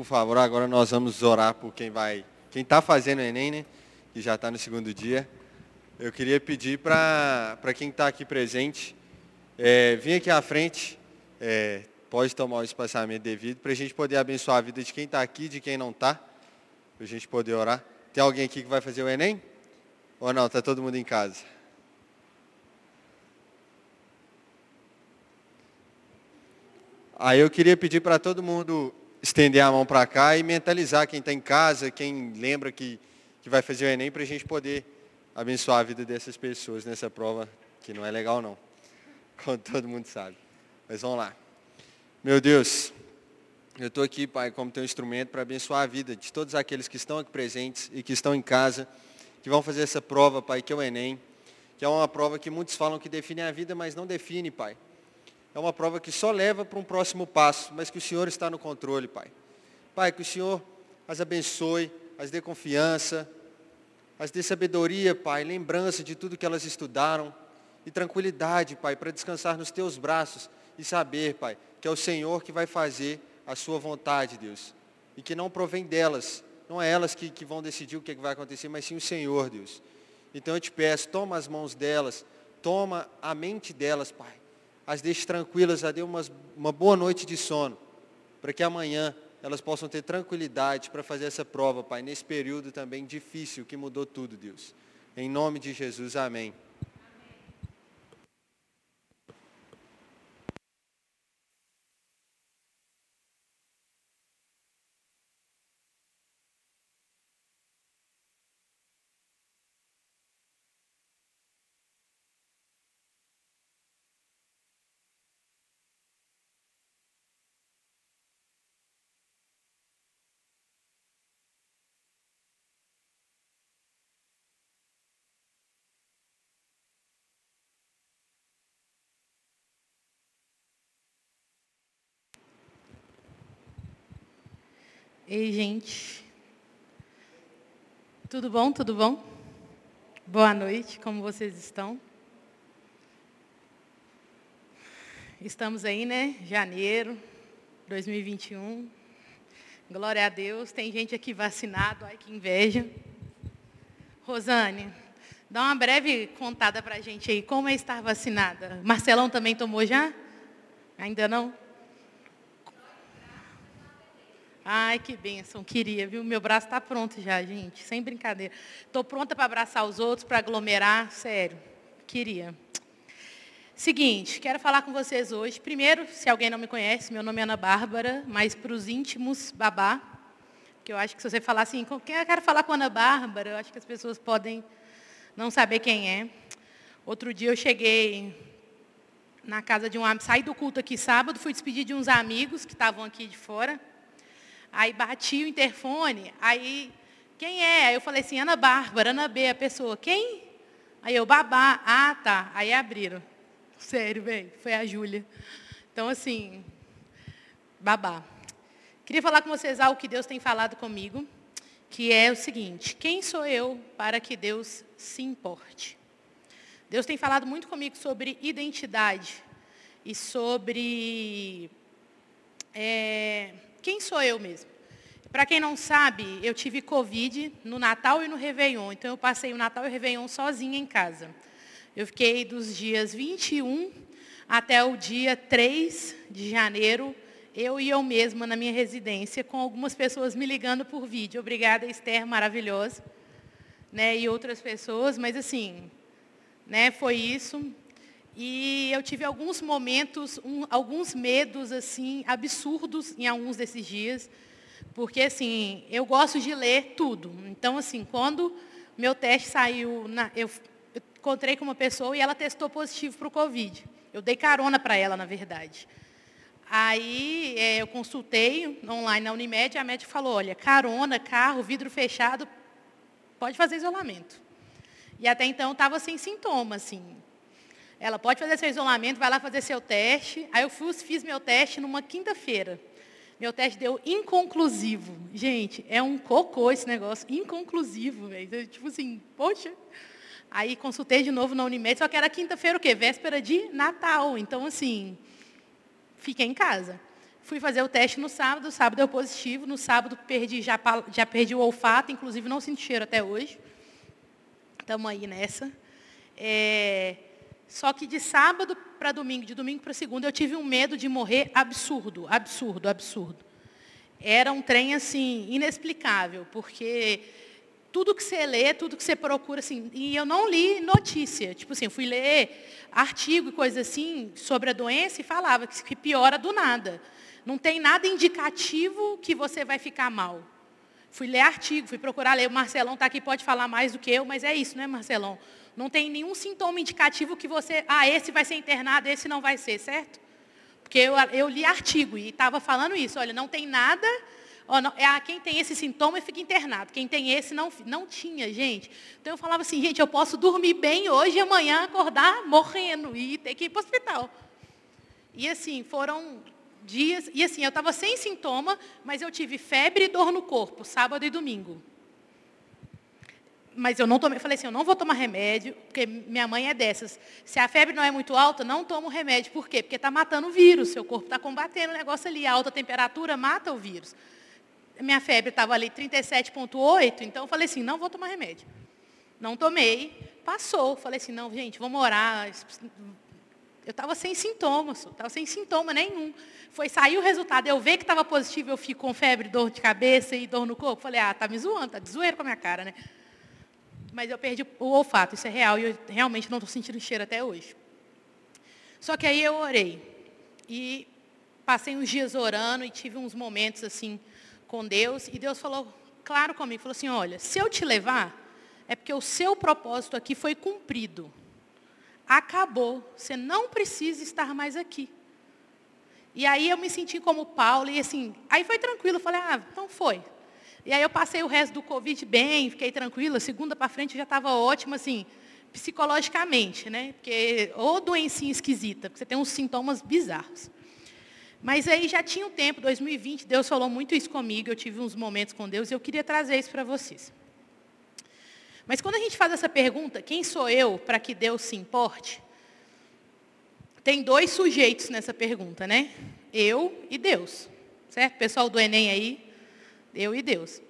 por favor, agora nós vamos orar por quem vai, quem está fazendo o Enem, né? Que já está no segundo dia. Eu queria pedir para quem está aqui presente, é, vir aqui à frente, é, pode tomar o espaçamento devido, para a gente poder abençoar a vida de quem está aqui, de quem não está, para a gente poder orar. Tem alguém aqui que vai fazer o Enem? Ou não? Está todo mundo em casa? Aí eu queria pedir para todo mundo estender a mão para cá e mentalizar quem está em casa, quem lembra que, que vai fazer o Enem, para a gente poder abençoar a vida dessas pessoas nessa prova, que não é legal não, como todo mundo sabe. Mas vamos lá. Meu Deus, eu estou aqui, Pai, como teu instrumento para abençoar a vida de todos aqueles que estão aqui presentes e que estão em casa, que vão fazer essa prova, Pai, que é o Enem, que é uma prova que muitos falam que define a vida, mas não define, Pai é uma prova que só leva para um próximo passo, mas que o Senhor está no controle, Pai. Pai, que o Senhor as abençoe, as dê confiança, as dê sabedoria, Pai, lembrança de tudo que elas estudaram e tranquilidade, Pai, para descansar nos teus braços e saber, Pai, que é o Senhor que vai fazer a sua vontade, Deus. E que não provém delas, não é elas que, que vão decidir o que, é que vai acontecer, mas sim o Senhor, Deus. Então eu te peço, toma as mãos delas, toma a mente delas, Pai as deixe tranquilas, a dê umas, uma boa noite de sono, para que amanhã elas possam ter tranquilidade para fazer essa prova, Pai, nesse período também difícil que mudou tudo, Deus. Em nome de Jesus, amém. Ei, gente. Tudo bom? Tudo bom? Boa noite, como vocês estão? Estamos aí, né? Janeiro 2021. Glória a Deus. Tem gente aqui vacinado, ai que inveja. Rosane, dá uma breve contada para a gente aí, como é estar vacinada? Marcelão também tomou já? Ainda não? Ai, que bênção, queria, viu? Meu braço está pronto já, gente, sem brincadeira. Estou pronta para abraçar os outros, para aglomerar, sério, queria. Seguinte, quero falar com vocês hoje. Primeiro, se alguém não me conhece, meu nome é Ana Bárbara, mas para os íntimos, Babá, que eu acho que se você falar assim, quem eu quero falar com Ana Bárbara, eu acho que as pessoas podem não saber quem é. Outro dia eu cheguei na casa de um amigo, saí do culto aqui sábado, fui despedir de uns amigos que estavam aqui de fora. Aí bati o interfone, aí, quem é? Aí eu falei assim, Ana Bárbara, Ana B, a pessoa, quem? Aí eu, babá, ah, tá. Aí abriram. Sério, velho, foi a Júlia. Então, assim, babá. Queria falar com vocês algo que Deus tem falado comigo, que é o seguinte, quem sou eu para que Deus se importe? Deus tem falado muito comigo sobre identidade e sobre é, quem sou eu mesmo? Para quem não sabe, eu tive Covid no Natal e no Réveillon. Então, eu passei o Natal e o Réveillon sozinha em casa. Eu fiquei dos dias 21 até o dia 3 de janeiro, eu e eu mesma na minha residência, com algumas pessoas me ligando por vídeo. Obrigada, Esther, maravilhosa. Né, e outras pessoas, mas assim, né, foi isso. E eu tive alguns momentos, um, alguns medos assim absurdos em alguns desses dias, porque assim eu gosto de ler tudo. Então assim, quando meu teste saiu, na, eu, eu encontrei com uma pessoa e ela testou positivo para o covid. Eu dei carona para ela, na verdade. Aí é, eu consultei online na Unimed, e a médica falou, olha, carona, carro, vidro fechado, pode fazer isolamento. E até então estava sem sintoma, assim. Ela pode fazer seu isolamento, vai lá fazer seu teste. Aí eu fui, fiz meu teste numa quinta-feira. Meu teste deu inconclusivo. Gente, é um cocô esse negócio, inconclusivo, velho. Tipo assim, poxa. Aí consultei de novo na Unimed, só que era quinta-feira o quê? Véspera de Natal. Então, assim, fiquei em casa. Fui fazer o teste no sábado, sábado deu positivo, no sábado perdi, já, já perdi o olfato, inclusive não sinto cheiro até hoje. Estamos aí nessa. É, só que de sábado para domingo, de domingo para segunda, eu tive um medo de morrer absurdo, absurdo, absurdo. Era um trem assim, inexplicável, porque tudo que você lê, tudo que você procura, assim, e eu não li notícia. Tipo assim, eu fui ler artigo e coisa assim sobre a doença e falava que piora do nada. Não tem nada indicativo que você vai ficar mal. Fui ler artigo, fui procurar ler. O Marcelão está aqui, pode falar mais do que eu, mas é isso, né, Marcelão? Não tem nenhum sintoma indicativo que você, ah, esse vai ser internado, esse não vai ser, certo? Porque eu, eu li artigo e estava falando isso. Olha, não tem nada Oh, não, é, ah, quem tem esse sintoma fica internado. Quem tem esse não, não tinha, gente. Então eu falava assim, gente, eu posso dormir bem hoje e amanhã acordar morrendo e ter que ir para o hospital. E assim, foram dias. E assim, eu estava sem sintoma, mas eu tive febre e dor no corpo, sábado e domingo. Mas eu não tomei, falei assim, eu não vou tomar remédio, porque minha mãe é dessas. Se a febre não é muito alta, não tomo remédio. Por quê? Porque está matando o vírus, seu corpo está combatendo o negócio ali. A alta temperatura mata o vírus minha febre estava ali 37,8, então eu falei assim, não vou tomar remédio. Não tomei, passou. Falei assim, não, gente, vamos orar. Eu estava sem sintomas, estava sem sintoma nenhum. Foi sair o resultado, eu ver que estava positivo, eu fico com febre, dor de cabeça e dor no corpo. Falei, ah, tá me zoando, tá de zoeiro com a minha cara, né? Mas eu perdi o olfato, isso é real, e eu realmente não estou sentindo cheiro até hoje. Só que aí eu orei. E passei uns dias orando e tive uns momentos assim, com Deus e Deus falou claro comigo, falou assim, olha, se eu te levar, é porque o seu propósito aqui foi cumprido. Acabou, você não precisa estar mais aqui. E aí eu me senti como Paulo, e assim, aí foi tranquilo, falei, ah, então foi. E aí eu passei o resto do Covid bem, fiquei tranquila, segunda para frente já estava ótima, assim, psicologicamente, né? Porque, ou doencinha esquisita, porque você tem uns sintomas bizarros. Mas aí já tinha um tempo, 2020, Deus falou muito isso comigo, eu tive uns momentos com Deus e eu queria trazer isso para vocês. Mas quando a gente faz essa pergunta, quem sou eu para que Deus se importe? Tem dois sujeitos nessa pergunta, né? Eu e Deus. Certo? Pessoal do Enem aí, eu e Deus.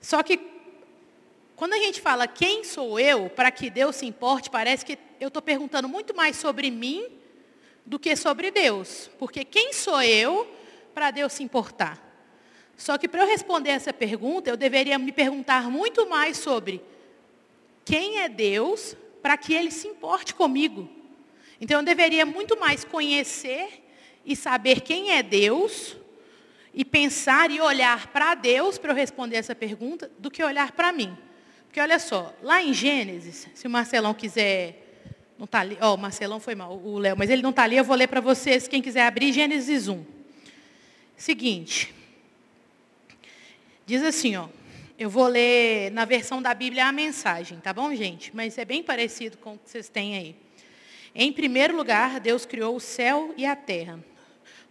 Só que quando a gente fala quem sou eu para que Deus se importe, parece que eu estou perguntando muito mais sobre mim do que sobre Deus. Porque quem sou eu para Deus se importar? Só que para eu responder essa pergunta, eu deveria me perguntar muito mais sobre quem é Deus para que Ele se importe comigo. Então eu deveria muito mais conhecer e saber quem é Deus e pensar e olhar para Deus para eu responder essa pergunta do que olhar para mim. Porque olha só, lá em Gênesis, se o Marcelão quiser não está ali. Ó, oh, o Marcelão foi mal, o Léo, mas ele não está ali, eu vou ler para vocês, quem quiser abrir, Gênesis 1. Seguinte. Diz assim, ó. Eu vou ler na versão da Bíblia a mensagem, tá bom, gente? Mas é bem parecido com o que vocês têm aí. Em primeiro lugar, Deus criou o céu e a terra.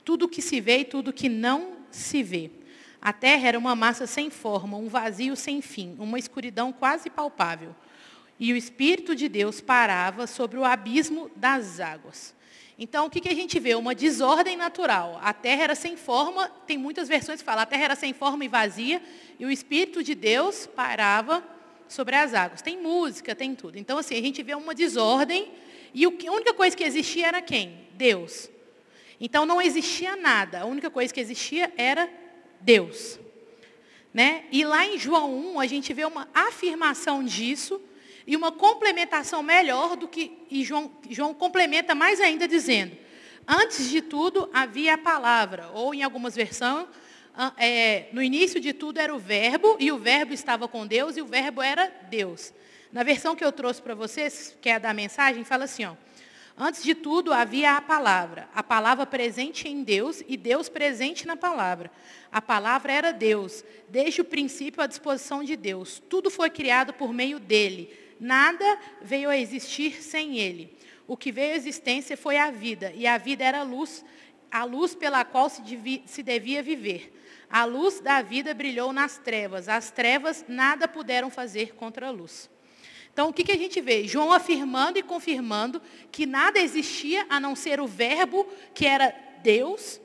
Tudo que se vê e tudo que não se vê. A terra era uma massa sem forma, um vazio sem fim, uma escuridão quase palpável e o Espírito de Deus parava sobre o abismo das águas. Então, o que, que a gente vê? Uma desordem natural. A terra era sem forma, tem muitas versões que falam, a terra era sem forma e vazia, e o Espírito de Deus parava sobre as águas. Tem música, tem tudo. Então, assim, a gente vê uma desordem, e a única coisa que existia era quem? Deus. Então, não existia nada. A única coisa que existia era Deus. Né? E lá em João 1, a gente vê uma afirmação disso, e uma complementação melhor do que, e João, João complementa mais ainda dizendo, antes de tudo havia a palavra, ou em algumas versões, é, no início de tudo era o verbo, e o verbo estava com Deus, e o verbo era Deus. Na versão que eu trouxe para vocês, que é a da mensagem, fala assim, ó, Antes de tudo havia a palavra, a palavra presente em Deus e Deus presente na palavra. A palavra era Deus, desde o princípio à disposição de Deus. Tudo foi criado por meio dele. Nada veio a existir sem ele. O que veio à existência foi a vida, e a vida era a luz, a luz pela qual se devia, se devia viver. A luz da vida brilhou nas trevas, as trevas nada puderam fazer contra a luz. Então, o que, que a gente vê? João afirmando e confirmando que nada existia a não ser o Verbo, que era Deus,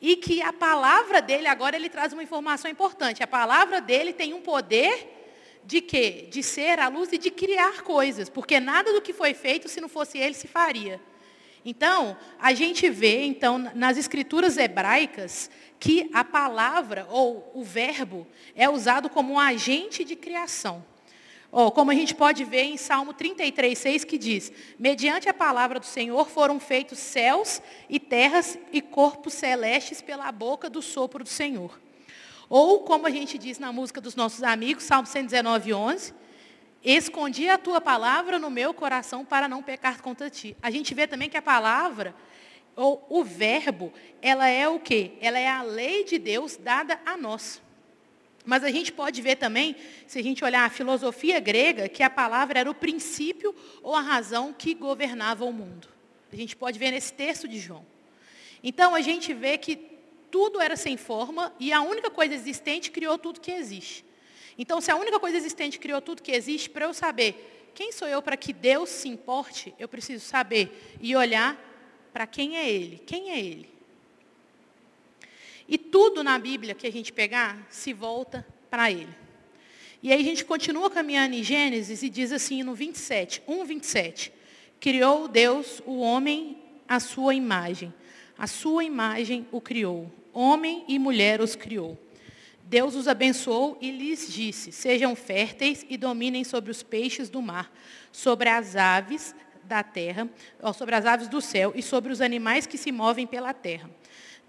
E que a palavra dele, agora ele traz uma informação importante. A palavra dele tem um poder de quê? De ser a luz e de criar coisas. Porque nada do que foi feito, se não fosse ele, se faria. Então, a gente vê, então, nas escrituras hebraicas, que a palavra ou o verbo é usado como um agente de criação. Oh, como a gente pode ver em Salmo 33, 6, que diz, mediante a palavra do Senhor foram feitos céus e terras e corpos celestes pela boca do sopro do Senhor. Ou, como a gente diz na música dos nossos amigos, Salmo 119, 11, escondi a tua palavra no meu coração para não pecar contra ti. A gente vê também que a palavra, ou o verbo, ela é o quê? Ela é a lei de Deus dada a nós. Mas a gente pode ver também, se a gente olhar a filosofia grega, que a palavra era o princípio ou a razão que governava o mundo. A gente pode ver nesse texto de João. Então a gente vê que tudo era sem forma e a única coisa existente criou tudo que existe. Então, se a única coisa existente criou tudo que existe, para eu saber quem sou eu para que Deus se importe, eu preciso saber e olhar para quem é Ele. Quem é Ele? E tudo na Bíblia que a gente pegar se volta para ele. E aí a gente continua caminhando em Gênesis e diz assim no 27, 1, 27. Criou Deus o homem à sua imagem. A sua imagem o criou. Homem e mulher os criou. Deus os abençoou e lhes disse: Sejam férteis e dominem sobre os peixes do mar, sobre as aves da terra, sobre as aves do céu e sobre os animais que se movem pela terra.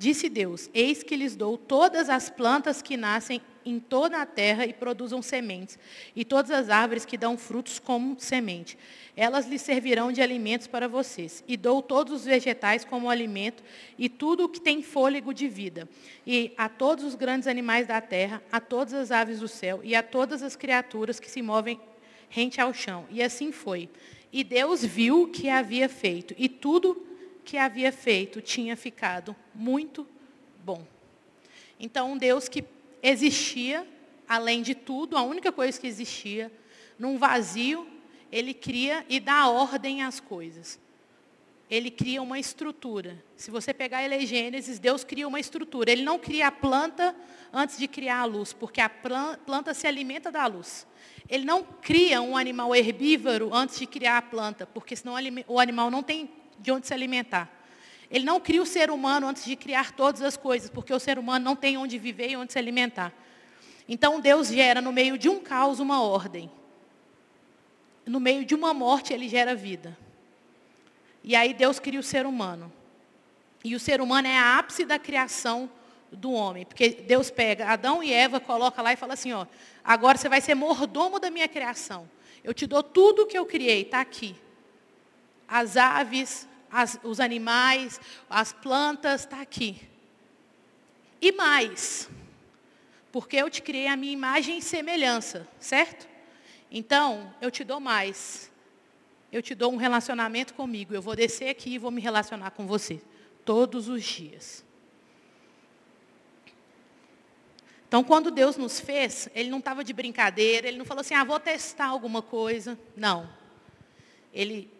Disse Deus: Eis que lhes dou todas as plantas que nascem em toda a terra e produzam sementes, e todas as árvores que dão frutos como semente. Elas lhes servirão de alimentos para vocês. E dou todos os vegetais como alimento, e tudo o que tem fôlego de vida. E a todos os grandes animais da terra, a todas as aves do céu, e a todas as criaturas que se movem rente ao chão. E assim foi. E Deus viu que havia feito, e tudo que havia feito tinha ficado muito bom. Então, um Deus que existia, além de tudo, a única coisa que existia, num vazio, ele cria e dá ordem às coisas. Ele cria uma estrutura. Se você pegar ele Gênesis, Deus cria uma estrutura. Ele não cria a planta antes de criar a luz, porque a planta se alimenta da luz. Ele não cria um animal herbívoro antes de criar a planta, porque senão o animal não tem de onde se alimentar. Ele não cria o ser humano antes de criar todas as coisas, porque o ser humano não tem onde viver e onde se alimentar. Então Deus gera no meio de um caos uma ordem. No meio de uma morte ele gera vida. E aí Deus cria o ser humano. E o ser humano é a ápice da criação do homem, porque Deus pega Adão e Eva, coloca lá e fala assim, ó, agora você vai ser mordomo da minha criação. Eu te dou tudo o que eu criei, está aqui. As aves, as, os animais, as plantas, está aqui. E mais, porque eu te criei a minha imagem e semelhança, certo? Então, eu te dou mais. Eu te dou um relacionamento comigo. Eu vou descer aqui e vou me relacionar com você todos os dias. Então, quando Deus nos fez, Ele não estava de brincadeira, Ele não falou assim, ah, vou testar alguma coisa. Não. Ele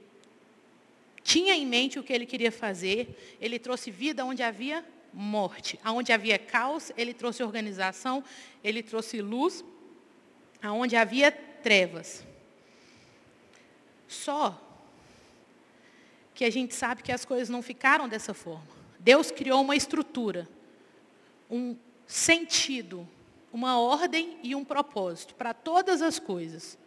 tinha em mente o que ele queria fazer, ele trouxe vida onde havia morte. Onde havia caos, ele trouxe organização, ele trouxe luz, aonde havia trevas. Só que a gente sabe que as coisas não ficaram dessa forma. Deus criou uma estrutura, um sentido, uma ordem e um propósito para todas as coisas.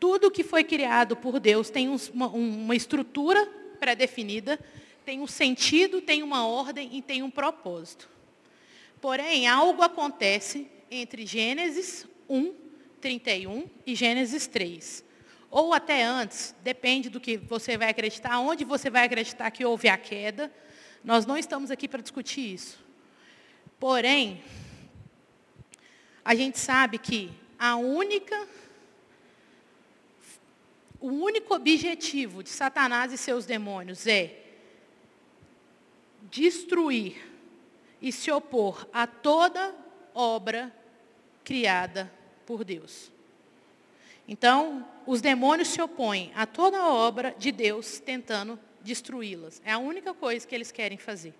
Tudo que foi criado por Deus tem uma, uma estrutura pré-definida, tem um sentido, tem uma ordem e tem um propósito. Porém, algo acontece entre Gênesis 1, 31 e Gênesis 3. Ou até antes, depende do que você vai acreditar, onde você vai acreditar que houve a queda. Nós não estamos aqui para discutir isso. Porém, a gente sabe que a única o único objetivo de Satanás e seus demônios é destruir e se opor a toda obra criada por Deus. Então, os demônios se opõem a toda obra de Deus tentando destruí-las. É a única coisa que eles querem fazer.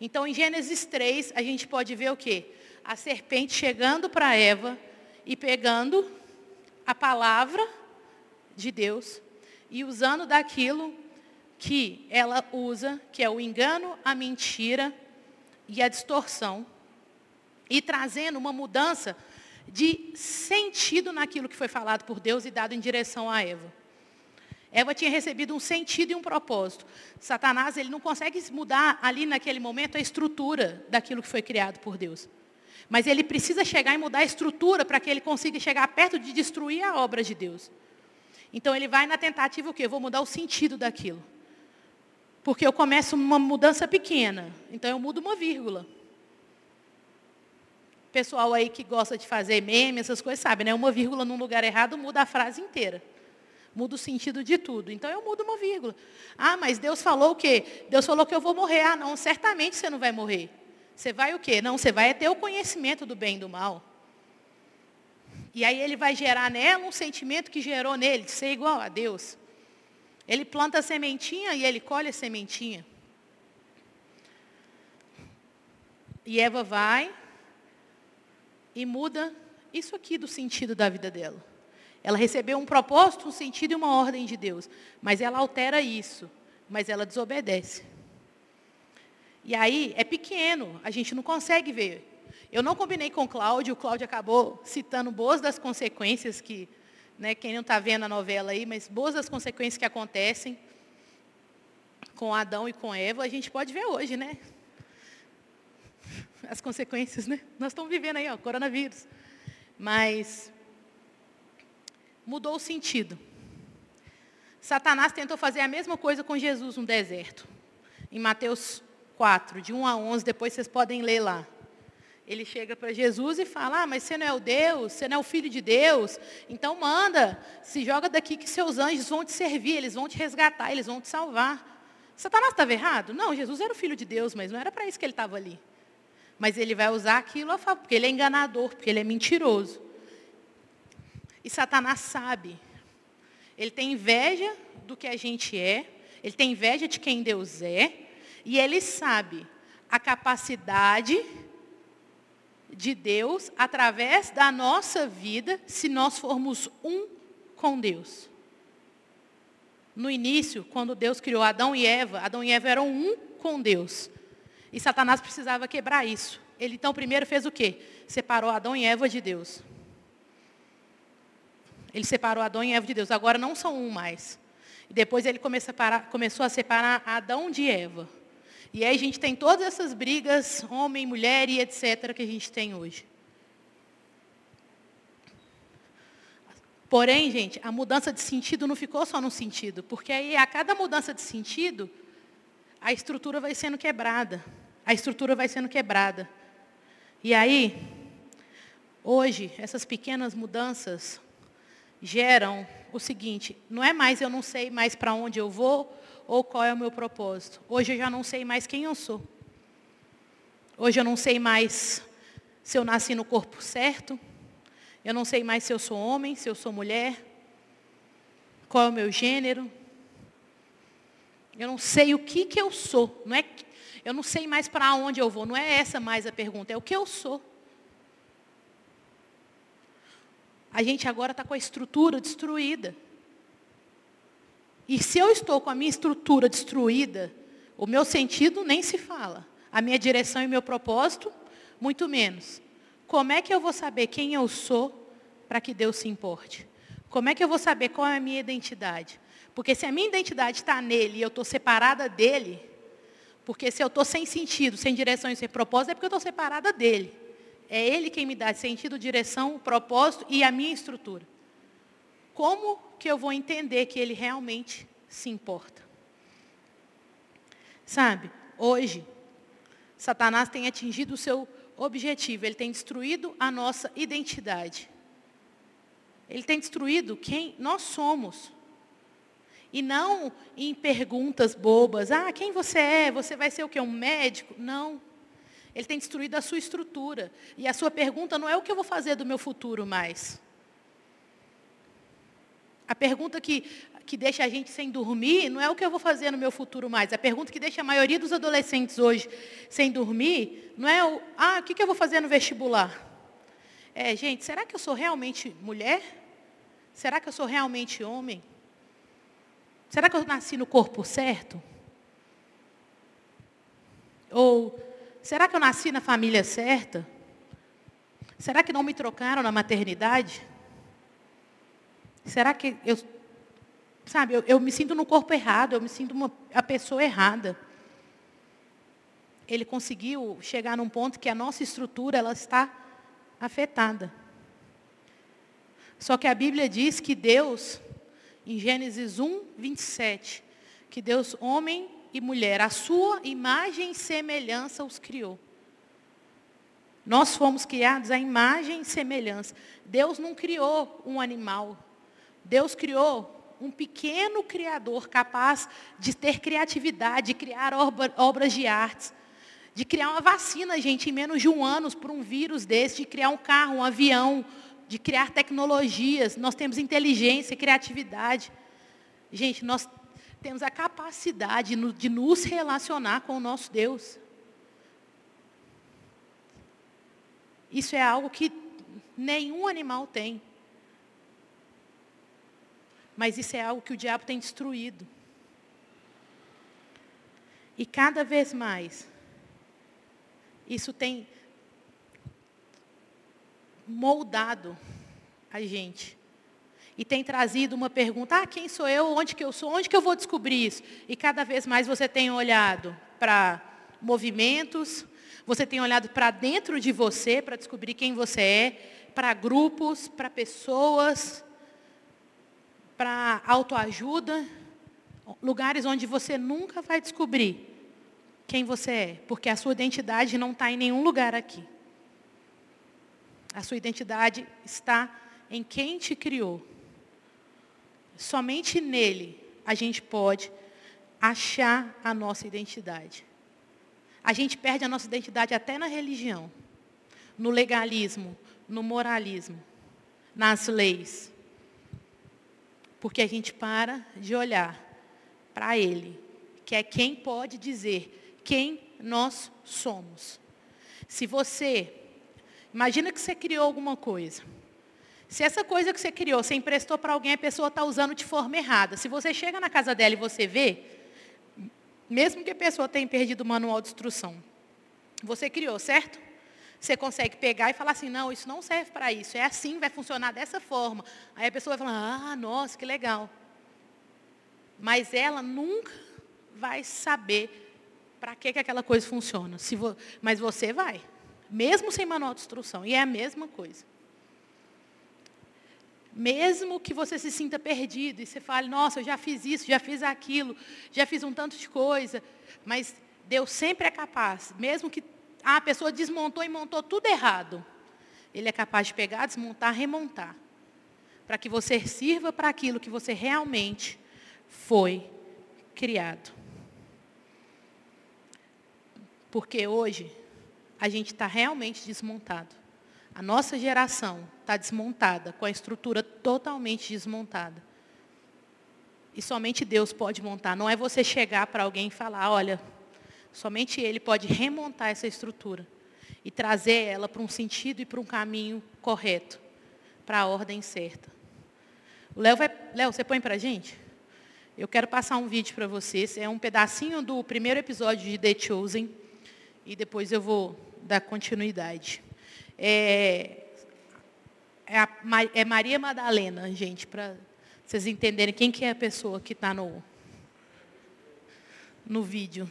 Então, em Gênesis 3, a gente pode ver o quê? A serpente chegando para Eva e pegando a palavra de Deus e usando daquilo que ela usa, que é o engano, a mentira e a distorção, e trazendo uma mudança de sentido naquilo que foi falado por Deus e dado em direção a Eva. Eva tinha recebido um sentido e um propósito. Satanás, ele não consegue mudar ali naquele momento a estrutura daquilo que foi criado por Deus. Mas ele precisa chegar e mudar a estrutura para que ele consiga chegar perto de destruir a obra de Deus. Então ele vai na tentativa o quê? Eu vou mudar o sentido daquilo. Porque eu começo uma mudança pequena. Então eu mudo uma vírgula. Pessoal aí que gosta de fazer meme, essas coisas, sabe, né? Uma vírgula num lugar errado muda a frase inteira. Muda o sentido de tudo. Então eu mudo uma vírgula. Ah, mas Deus falou o quê? Deus falou que eu vou morrer. Ah, não, certamente você não vai morrer. Você vai o quê? Não, você vai ter o conhecimento do bem e do mal. E aí ele vai gerar nela um sentimento que gerou nele, de ser igual a Deus. Ele planta a sementinha e ele colhe a sementinha. E Eva vai e muda isso aqui do sentido da vida dela. Ela recebeu um propósito, um sentido e uma ordem de Deus. Mas ela altera isso. Mas ela desobedece. E aí é pequeno, a gente não consegue ver. Eu não combinei com o Cláudio, o Cláudio acabou citando boas das consequências que né, quem não está vendo a novela aí, mas boas as consequências que acontecem com Adão e com Eva, a gente pode ver hoje, né? As consequências, né? Nós estamos vivendo aí, ó, coronavírus. Mas mudou o sentido. Satanás tentou fazer a mesma coisa com Jesus no deserto. Em Mateus 4, de 1 a 11, depois vocês podem ler lá. Ele chega para Jesus e fala: Ah, mas você não é o Deus, você não é o filho de Deus, então manda, se joga daqui que seus anjos vão te servir, eles vão te resgatar, eles vão te salvar. Satanás estava errado? Não, Jesus era o filho de Deus, mas não era para isso que ele estava ali. Mas ele vai usar aquilo a favor, porque ele é enganador, porque ele é mentiroso. E Satanás sabe. Ele tem inveja do que a gente é, ele tem inveja de quem Deus é, e ele sabe a capacidade de Deus através da nossa vida, se nós formos um com Deus. No início, quando Deus criou Adão e Eva, Adão e Eva eram um com Deus. E Satanás precisava quebrar isso. Ele então primeiro fez o quê? Separou Adão e Eva de Deus. Ele separou Adão e Eva de Deus. Agora não são um mais. E depois ele começou a separar Adão de Eva. E aí a gente tem todas essas brigas, homem, mulher e etc., que a gente tem hoje. Porém, gente, a mudança de sentido não ficou só no sentido, porque aí a cada mudança de sentido, a estrutura vai sendo quebrada. A estrutura vai sendo quebrada. E aí, hoje, essas pequenas mudanças geram o seguinte: não é mais eu não sei mais para onde eu vou, ou qual é o meu propósito. Hoje eu já não sei mais quem eu sou. Hoje eu não sei mais se eu nasci no corpo certo. Eu não sei mais se eu sou homem, se eu sou mulher. Qual é o meu gênero. Eu não sei o que, que eu sou. Não é, eu não sei mais para onde eu vou. Não é essa mais a pergunta. É o que eu sou. A gente agora está com a estrutura destruída. E se eu estou com a minha estrutura destruída, o meu sentido nem se fala. A minha direção e meu propósito, muito menos. Como é que eu vou saber quem eu sou para que Deus se importe? Como é que eu vou saber qual é a minha identidade? Porque se a minha identidade está nele e eu estou separada dele, porque se eu estou sem sentido, sem direção e sem propósito, é porque eu estou separada dele. É ele quem me dá sentido, direção, propósito e a minha estrutura. Como que eu vou entender que ele realmente se importa? Sabe, hoje, Satanás tem atingido o seu objetivo, ele tem destruído a nossa identidade. Ele tem destruído quem nós somos. E não em perguntas bobas, ah, quem você é? Você vai ser o quê? Um médico? Não. Ele tem destruído a sua estrutura. E a sua pergunta não é o que eu vou fazer do meu futuro mais. A pergunta que, que deixa a gente sem dormir não é o que eu vou fazer no meu futuro mais. A pergunta que deixa a maioria dos adolescentes hoje sem dormir não é o, ah, o que eu vou fazer no vestibular? É, gente, será que eu sou realmente mulher? Será que eu sou realmente homem? Será que eu nasci no corpo certo? Ou será que eu nasci na família certa? Será que não me trocaram na maternidade? Será que eu, sabe, eu, eu me sinto no corpo errado, eu me sinto uma, a pessoa errada. Ele conseguiu chegar num ponto que a nossa estrutura ela está afetada. Só que a Bíblia diz que Deus, em Gênesis 1, 27, que Deus, homem e mulher, a sua imagem e semelhança os criou. Nós fomos criados à imagem e semelhança. Deus não criou um animal. Deus criou um pequeno criador capaz de ter criatividade, de criar obras de artes, de criar uma vacina, gente, em menos de um ano por um vírus desse, de criar um carro, um avião, de criar tecnologias. Nós temos inteligência, criatividade. Gente, nós temos a capacidade de nos relacionar com o nosso Deus. Isso é algo que nenhum animal tem. Mas isso é algo que o diabo tem destruído. E cada vez mais, isso tem moldado a gente. E tem trazido uma pergunta, ah, quem sou eu? Onde que eu sou? Onde que eu vou descobrir isso? E cada vez mais você tem olhado para movimentos, você tem olhado para dentro de você para descobrir quem você é, para grupos, para pessoas, para autoajuda, lugares onde você nunca vai descobrir quem você é, porque a sua identidade não está em nenhum lugar aqui. A sua identidade está em quem te criou. Somente nele a gente pode achar a nossa identidade. A gente perde a nossa identidade até na religião, no legalismo, no moralismo, nas leis. Porque a gente para de olhar para Ele, que é quem pode dizer quem nós somos. Se você, imagina que você criou alguma coisa. Se essa coisa que você criou, você emprestou para alguém, a pessoa está usando de forma errada. Se você chega na casa dela e você vê, mesmo que a pessoa tenha perdido o manual de instrução, você criou, certo? Você consegue pegar e falar assim, não, isso não serve para isso, é assim, vai funcionar dessa forma. Aí a pessoa vai falar, ah, nossa, que legal. Mas ela nunca vai saber para que, que aquela coisa funciona. Vo... Mas você vai, mesmo sem manual de instrução, e é a mesma coisa. Mesmo que você se sinta perdido e você fale, nossa, eu já fiz isso, já fiz aquilo, já fiz um tanto de coisa, mas Deus sempre é capaz, mesmo que ah, a pessoa desmontou e montou tudo errado. Ele é capaz de pegar, desmontar, remontar. Para que você sirva para aquilo que você realmente foi criado. Porque hoje a gente está realmente desmontado. A nossa geração está desmontada, com a estrutura totalmente desmontada. E somente Deus pode montar. Não é você chegar para alguém e falar, olha, Somente Ele pode remontar essa estrutura e trazer ela para um sentido e para um caminho correto, para a ordem certa. Léo, vai, você põe para a gente? Eu quero passar um vídeo para vocês. É um pedacinho do primeiro episódio de The Chosen. E depois eu vou dar continuidade. É, é, é Maria Madalena, gente, para vocês entenderem quem que é a pessoa que está no, no vídeo.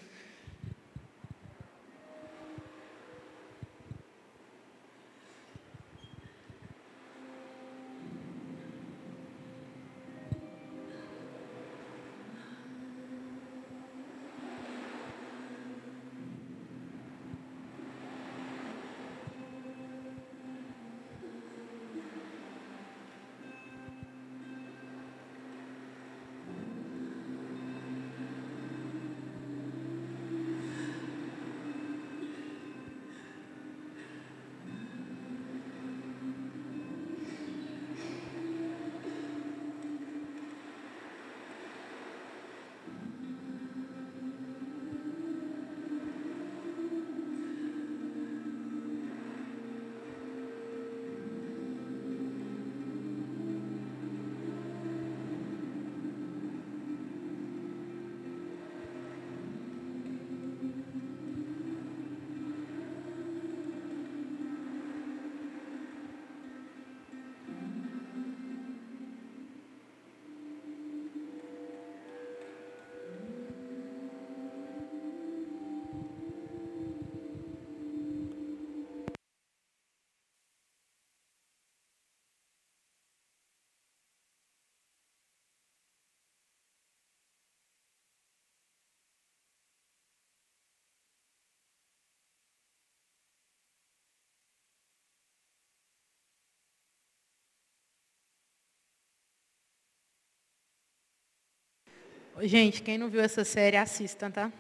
Gente, quem não viu essa série, assista, tá?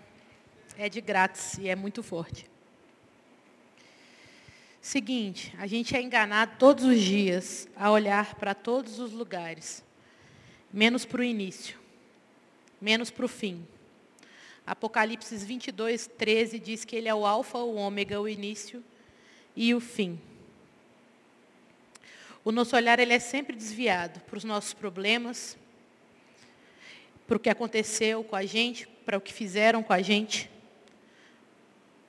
É de grátis e é muito forte. Seguinte, a gente é enganado todos os dias a olhar para todos os lugares, menos para o início, menos para o fim. Apocalipse 22, 13 diz que ele é o alfa, o ômega, o início e o fim. O nosso olhar ele é sempre desviado para os nossos problemas, para o que aconteceu com a gente, para o que fizeram com a gente.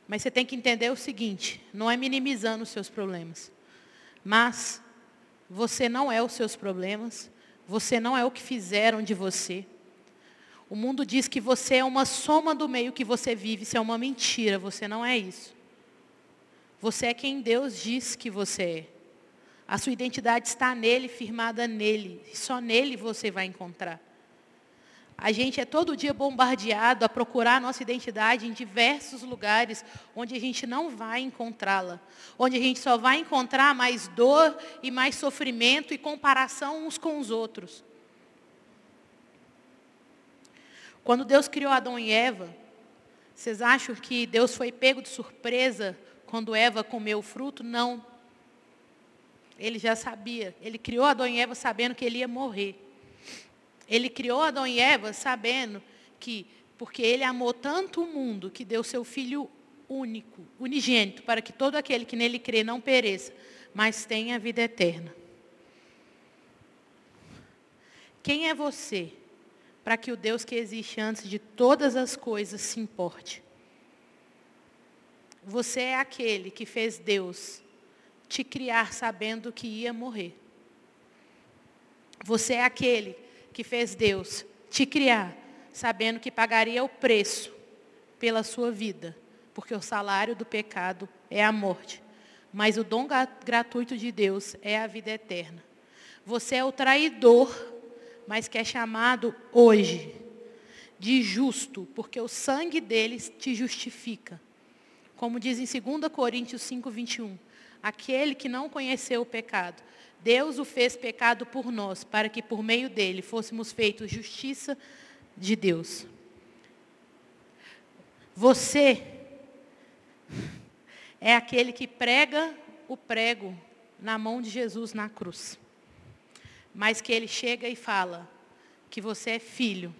Mas você tem que entender o seguinte, não é minimizando os seus problemas, mas você não é os seus problemas, você não é o que fizeram de você. O mundo diz que você é uma soma do meio que você vive, isso é uma mentira, você não é isso. Você é quem Deus diz que você é. A sua identidade está nele, firmada nele. Só nele você vai encontrar. A gente é todo dia bombardeado a procurar a nossa identidade em diversos lugares onde a gente não vai encontrá-la. Onde a gente só vai encontrar mais dor e mais sofrimento e comparação uns com os outros. Quando Deus criou Adão e Eva, vocês acham que Deus foi pego de surpresa quando Eva comeu o fruto? Não. Ele já sabia. Ele criou Adão e Eva sabendo que ele ia morrer. Ele criou Adão e Eva sabendo que, porque ele amou tanto o mundo, que deu seu filho único, unigênito, para que todo aquele que nele crê não pereça, mas tenha vida eterna. Quem é você para que o Deus que existe antes de todas as coisas se importe? Você é aquele que fez Deus te criar sabendo que ia morrer. Você é aquele que fez Deus te criar sabendo que pagaria o preço pela sua vida, porque o salário do pecado é a morte, mas o dom gratuito de Deus é a vida eterna. Você é o traidor, mas que é chamado hoje de justo, porque o sangue dele te justifica. Como diz em 2 Coríntios 5, 21 aquele que não conheceu o pecado. Deus o fez pecado por nós, para que por meio dele fôssemos feitos justiça de Deus. Você é aquele que prega o prego na mão de Jesus na cruz. Mas que ele chega e fala que você é filho.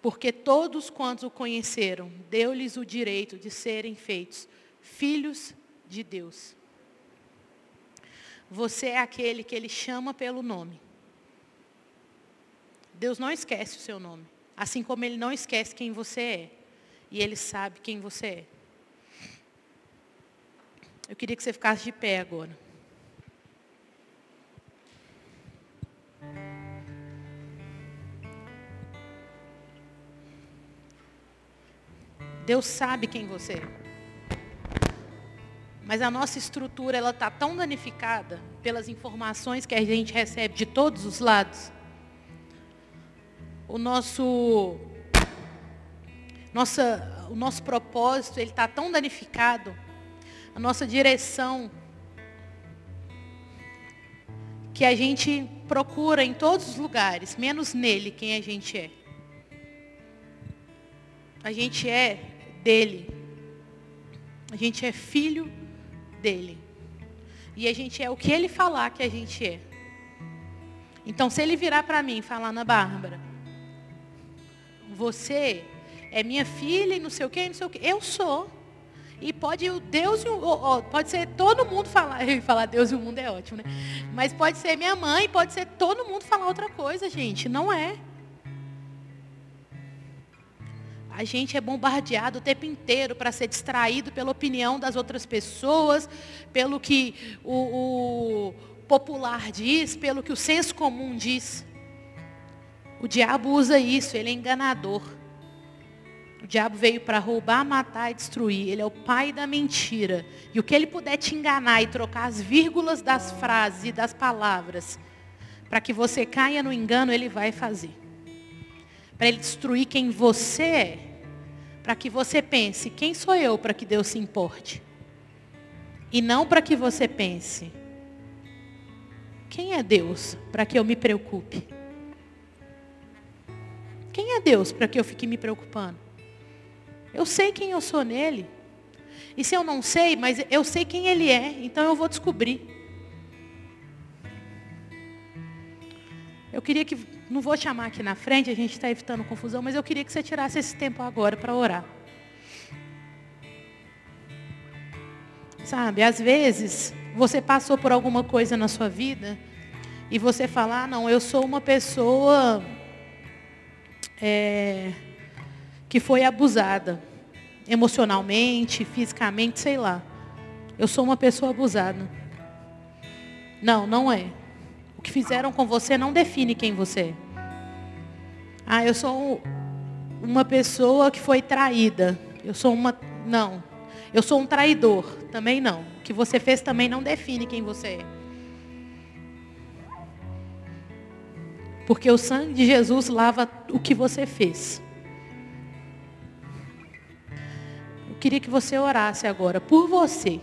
Porque todos quantos o conheceram, deu-lhes o direito de serem feitos filhos de Deus. Você é aquele que ele chama pelo nome. Deus não esquece o seu nome, assim como ele não esquece quem você é. E ele sabe quem você é. Eu queria que você ficasse de pé agora. Deus sabe quem você é. Mas a nossa estrutura ela está tão danificada pelas informações que a gente recebe de todos os lados. O nosso, nossa, o nosso propósito ele está tão danificado. A nossa direção que a gente procura em todos os lugares, menos nele, quem a gente é. A gente é dele. A gente é filho dele. E a gente é o que ele falar que a gente é. Então, se ele virar para mim e falar, Ana Bárbara, você é minha filha e não sei o quê, não sei o quê. Eu sou. E pode o Deus, pode ser todo mundo falar, falar Deus e o mundo é ótimo, né? Mas pode ser minha mãe, pode ser todo mundo falar outra coisa, gente. Não é. A gente é bombardeado o tempo inteiro para ser distraído pela opinião das outras pessoas, pelo que o, o popular diz, pelo que o senso comum diz. O diabo usa isso, ele é enganador. O diabo veio para roubar, matar e destruir. Ele é o pai da mentira. E o que ele puder te enganar e trocar as vírgulas das frases e das palavras, para que você caia no engano, ele vai fazer. Para ele destruir quem você é para que você pense, quem sou eu para que Deus se importe? E não para que você pense, quem é Deus para que eu me preocupe? Quem é Deus para que eu fique me preocupando? Eu sei quem eu sou nele. E se eu não sei, mas eu sei quem ele é, então eu vou descobrir. Eu queria que, não vou chamar aqui na frente, a gente está evitando confusão, mas eu queria que você tirasse esse tempo agora para orar. Sabe, às vezes você passou por alguma coisa na sua vida e você fala, ah, não, eu sou uma pessoa é, que foi abusada emocionalmente, fisicamente, sei lá. Eu sou uma pessoa abusada. Não, não é. Que fizeram com você não define quem você é. Ah, eu sou uma pessoa que foi traída. Eu sou uma. Não. Eu sou um traidor. Também não. O que você fez também não define quem você é. Porque o sangue de Jesus lava o que você fez. Eu queria que você orasse agora por você.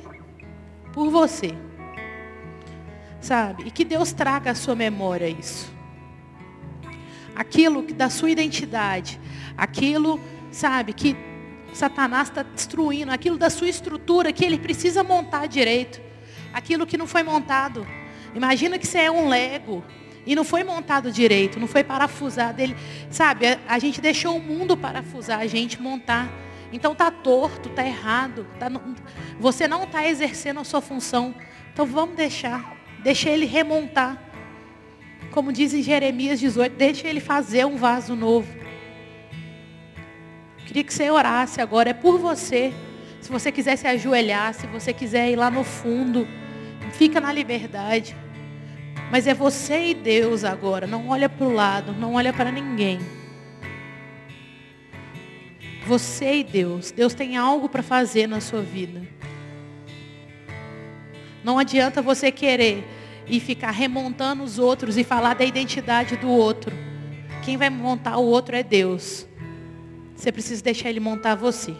Por você. Sabe? E que Deus traga à sua memória isso. Aquilo da sua identidade. Aquilo, sabe, que Satanás está destruindo, aquilo da sua estrutura que ele precisa montar direito, aquilo que não foi montado. Imagina que você é um Lego e não foi montado direito, não foi parafusado. Ele, sabe, a, a gente deixou o mundo parafusar, a gente montar. Então tá torto, tá errado, tá, você não está exercendo a sua função. Então vamos deixar, deixa ele remontar. Como diz em Jeremias 18, deixa ele fazer um vaso novo. Queria que você orasse agora, é por você. Se você quiser se ajoelhar, se você quiser ir lá no fundo, fica na liberdade. Mas é você e Deus agora. Não olha para o lado, não olha para ninguém. Você e Deus. Deus tem algo para fazer na sua vida. Não adianta você querer e ficar remontando os outros e falar da identidade do outro. Quem vai montar o outro é Deus. Você precisa deixar ele montar você.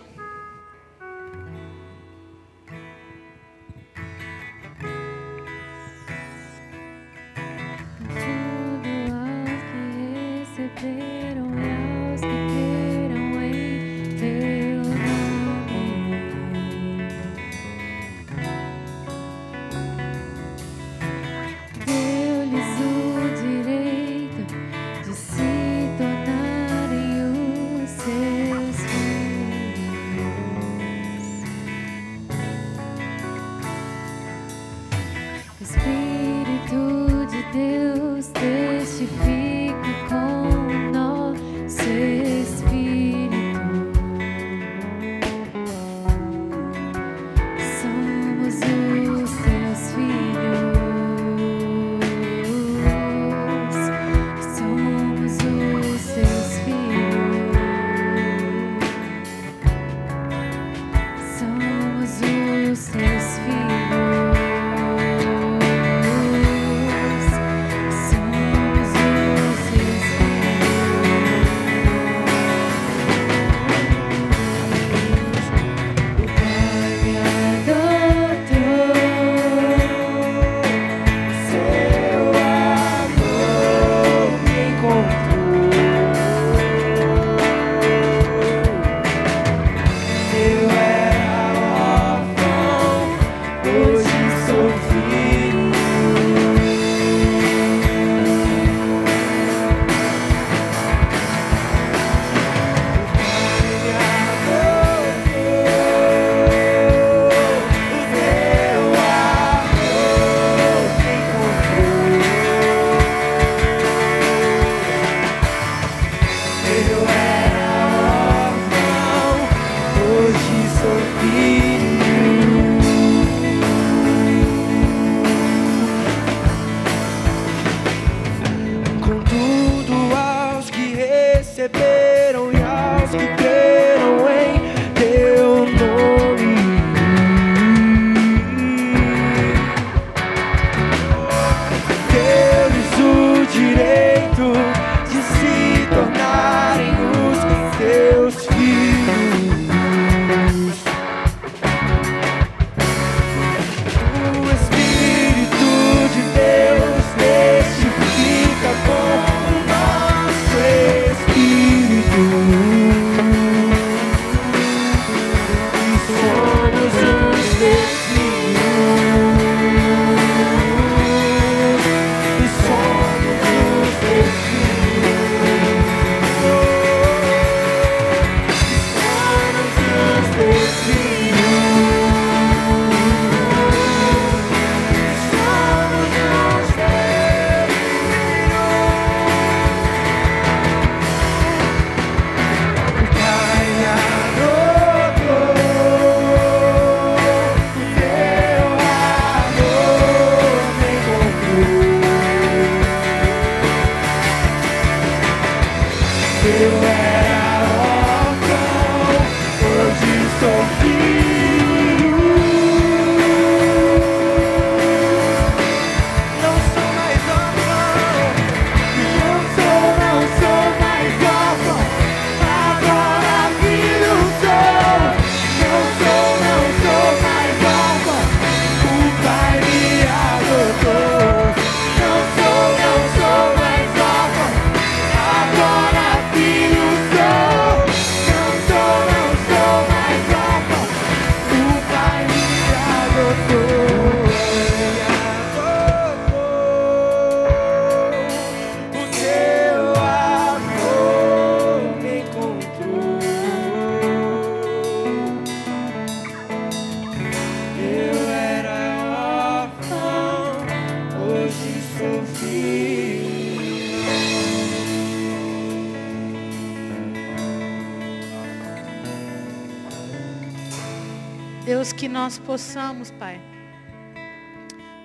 Deus, que nós possamos, Pai,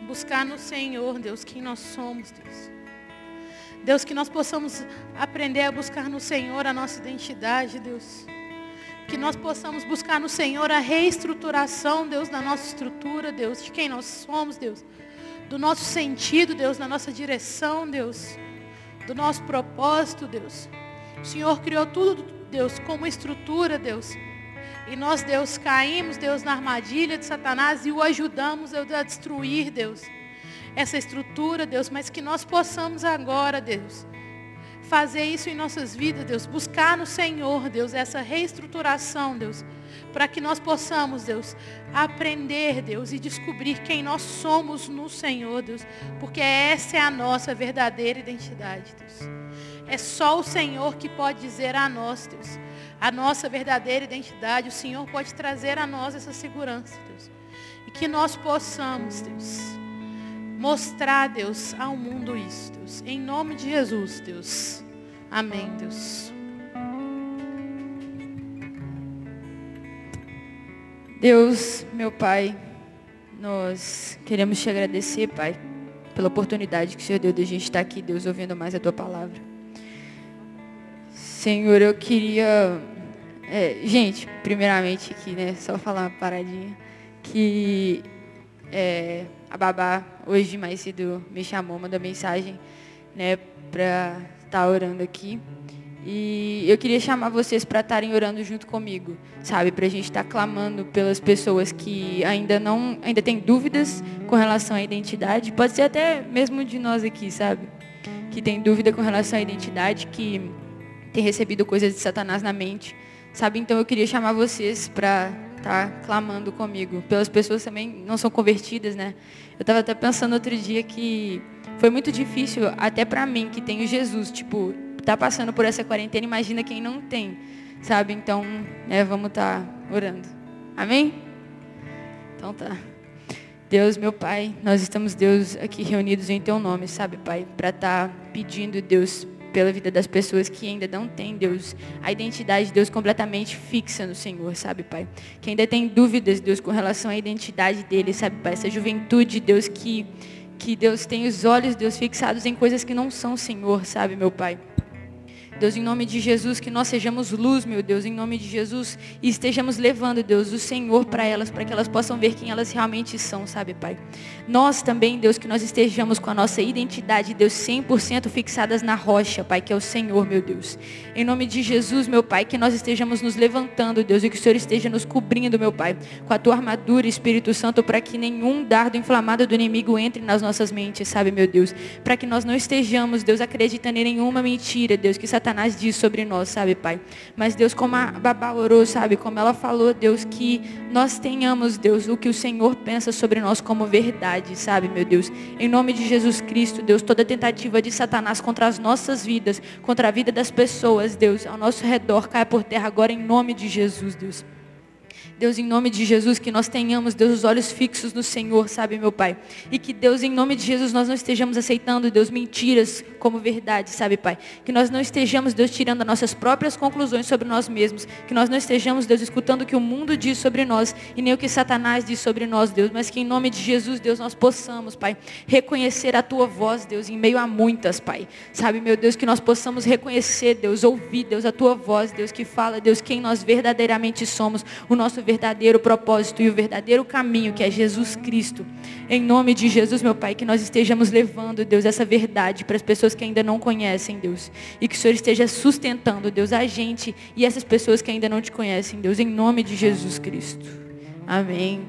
buscar no Senhor, Deus, quem nós somos, Deus. Deus, que nós possamos aprender a buscar no Senhor a nossa identidade, Deus. Que nós possamos buscar no Senhor a reestruturação, Deus, da nossa estrutura, Deus, de quem nós somos, Deus. Do nosso sentido, Deus, na nossa direção, Deus. Do nosso propósito, Deus. O Senhor criou tudo, Deus, como estrutura, Deus. E nós, Deus, caímos, Deus, na armadilha de Satanás e o ajudamos, Deus, a destruir, Deus essa estrutura, Deus, mas que nós possamos agora, Deus, fazer isso em nossas vidas, Deus, buscar no Senhor, Deus, essa reestruturação, Deus, para que nós possamos, Deus, aprender, Deus, e descobrir quem nós somos no Senhor, Deus, porque essa é a nossa verdadeira identidade, Deus. É só o Senhor que pode dizer a nós, Deus, a nossa verdadeira identidade. O Senhor pode trazer a nós essa segurança, Deus. E que nós possamos, Deus, mostrar, Deus, ao mundo isso, Deus. Em nome de Jesus, Deus. Amém, Deus. Deus, meu Pai, nós queremos te agradecer, Pai, pela oportunidade que o Senhor deu de a gente estar aqui, Deus, ouvindo mais a Tua palavra. Senhor, eu queria, é, gente, primeiramente aqui, né, só falar uma paradinha, que é, a babá hoje mais cedo me chamou, mandou mensagem, né, para estar tá orando aqui. E eu queria chamar vocês para estarem orando junto comigo, sabe? Para a gente estar tá clamando pelas pessoas que ainda não, ainda têm dúvidas com relação à identidade. Pode ser até mesmo de nós aqui, sabe? Que tem dúvida com relação à identidade, que tem recebido coisas de Satanás na mente, sabe? Então eu queria chamar vocês para tá clamando comigo. Pelas pessoas também não são convertidas, né? Eu estava até pensando outro dia que foi muito difícil até para mim que tenho Jesus, tipo, tá passando por essa quarentena, imagina quem não tem, sabe? Então, né, vamos estar tá orando. Amém? Então tá. Deus, meu Pai, nós estamos, Deus, aqui reunidos em Teu nome, sabe, Pai? Para estar tá pedindo, Deus, pela vida das pessoas que ainda não têm, Deus, a identidade de Deus completamente fixa no Senhor, sabe, Pai? Que ainda tem dúvidas, Deus, com relação à identidade dele, sabe, Pai? Essa juventude, Deus, que, que Deus tem os olhos, Deus, fixados em coisas que não são Senhor, sabe, meu Pai? Deus, em nome de Jesus, que nós sejamos luz, meu Deus, em nome de Jesus, e estejamos levando, Deus, o Senhor para elas, para que elas possam ver quem elas realmente são, sabe, Pai? Nós também, Deus, que nós estejamos com a nossa identidade, Deus, 100% fixadas na rocha, Pai, que é o Senhor, meu Deus. Em nome de Jesus, meu Pai, que nós estejamos nos levantando, Deus, e que o Senhor esteja nos cobrindo, meu Pai, com a tua armadura, Espírito Santo, para que nenhum dardo inflamado do inimigo entre nas nossas mentes, sabe, meu Deus? Para que nós não estejamos, Deus, acreditando em nenhuma mentira, Deus, que Satanás Satanás diz sobre nós, sabe, Pai? Mas Deus, como a Babá orou, sabe, como ela falou, Deus, que nós tenhamos, Deus, o que o Senhor pensa sobre nós como verdade, sabe, meu Deus? Em nome de Jesus Cristo, Deus, toda tentativa de Satanás contra as nossas vidas, contra a vida das pessoas, Deus, ao nosso redor, caia por terra agora em nome de Jesus, Deus. Deus, em nome de Jesus, que nós tenhamos, Deus, os olhos fixos no Senhor, sabe, meu Pai? E que, Deus, em nome de Jesus, nós não estejamos aceitando, Deus, mentiras como verdade, sabe, Pai? Que nós não estejamos, Deus, tirando as nossas próprias conclusões sobre nós mesmos. Que nós não estejamos, Deus, escutando o que o mundo diz sobre nós e nem o que Satanás diz sobre nós, Deus. Mas que, em nome de Jesus, Deus, nós possamos, Pai, reconhecer a Tua voz, Deus, em meio a muitas, Pai. Sabe, meu Deus, que nós possamos reconhecer, Deus, ouvir, Deus, a Tua voz, Deus, que fala, Deus, quem nós verdadeiramente somos, o nosso verdadeiro verdadeiro propósito e o verdadeiro caminho, que é Jesus Cristo. Em nome de Jesus, meu Pai, que nós estejamos levando, Deus, essa verdade para as pessoas que ainda não conhecem, Deus. E que o Senhor esteja sustentando, Deus, a gente e essas pessoas que ainda não te conhecem, Deus, em nome de Jesus Cristo. Amém.